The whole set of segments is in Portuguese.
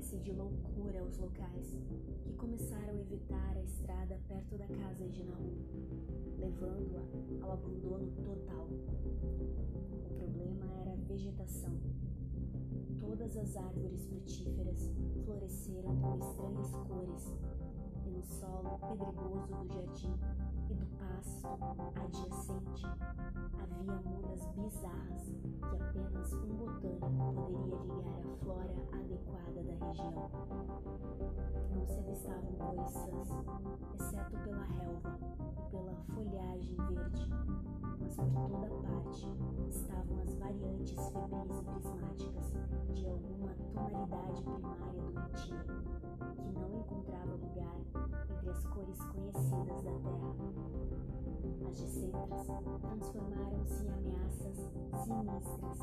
de loucura aos locais, que começaram a evitar a estrada perto da casa de Naum, levando-a ao abandono total. O problema era a vegetação. Todas as árvores frutíferas floresceram com estranhas cores, e no solo pedregoso do jardim e do pasto adjacente havia mudas bizarras que apenas um botânico poderia região. Não se avistavam cores sãs, exceto pela relva e pela folhagem verde, mas por toda parte estavam as variantes febris e prismáticas de alguma tonalidade primária doentia, que não encontrava lugar entre as cores conhecidas da Terra. As discentras transformaram-se em ameaças sinistras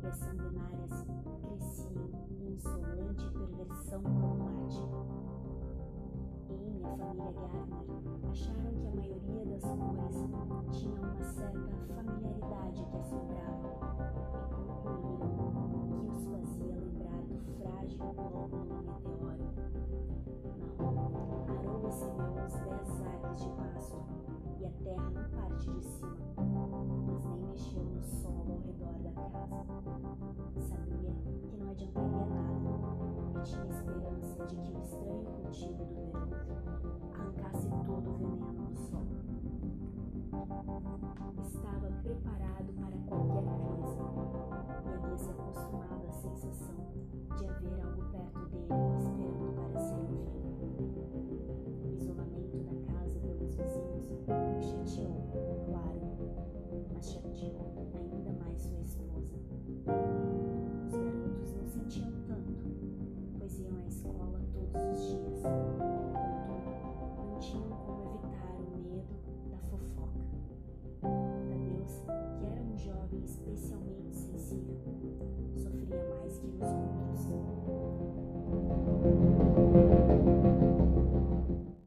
e as sanguinárias cresciam em insolente perversão cromática. Amy e a família Gardner acharam que a maioria das cores tinha uma certa familiaridade que assombrava e concluíram que os fazia lembrar do frágil glóbulo do meteoro. Não, Aroa semeou terra na parte de cima, mas nem mexeu no solo ao redor da casa. Sabia que não adiantaria nada e tinha esperança de que o estranho cultivo do verão arrancasse todo o veneno do solo. Estava preparado para qualquer coisa e havia se acostumado à sensação de haver algo perto dele escola todos os dias.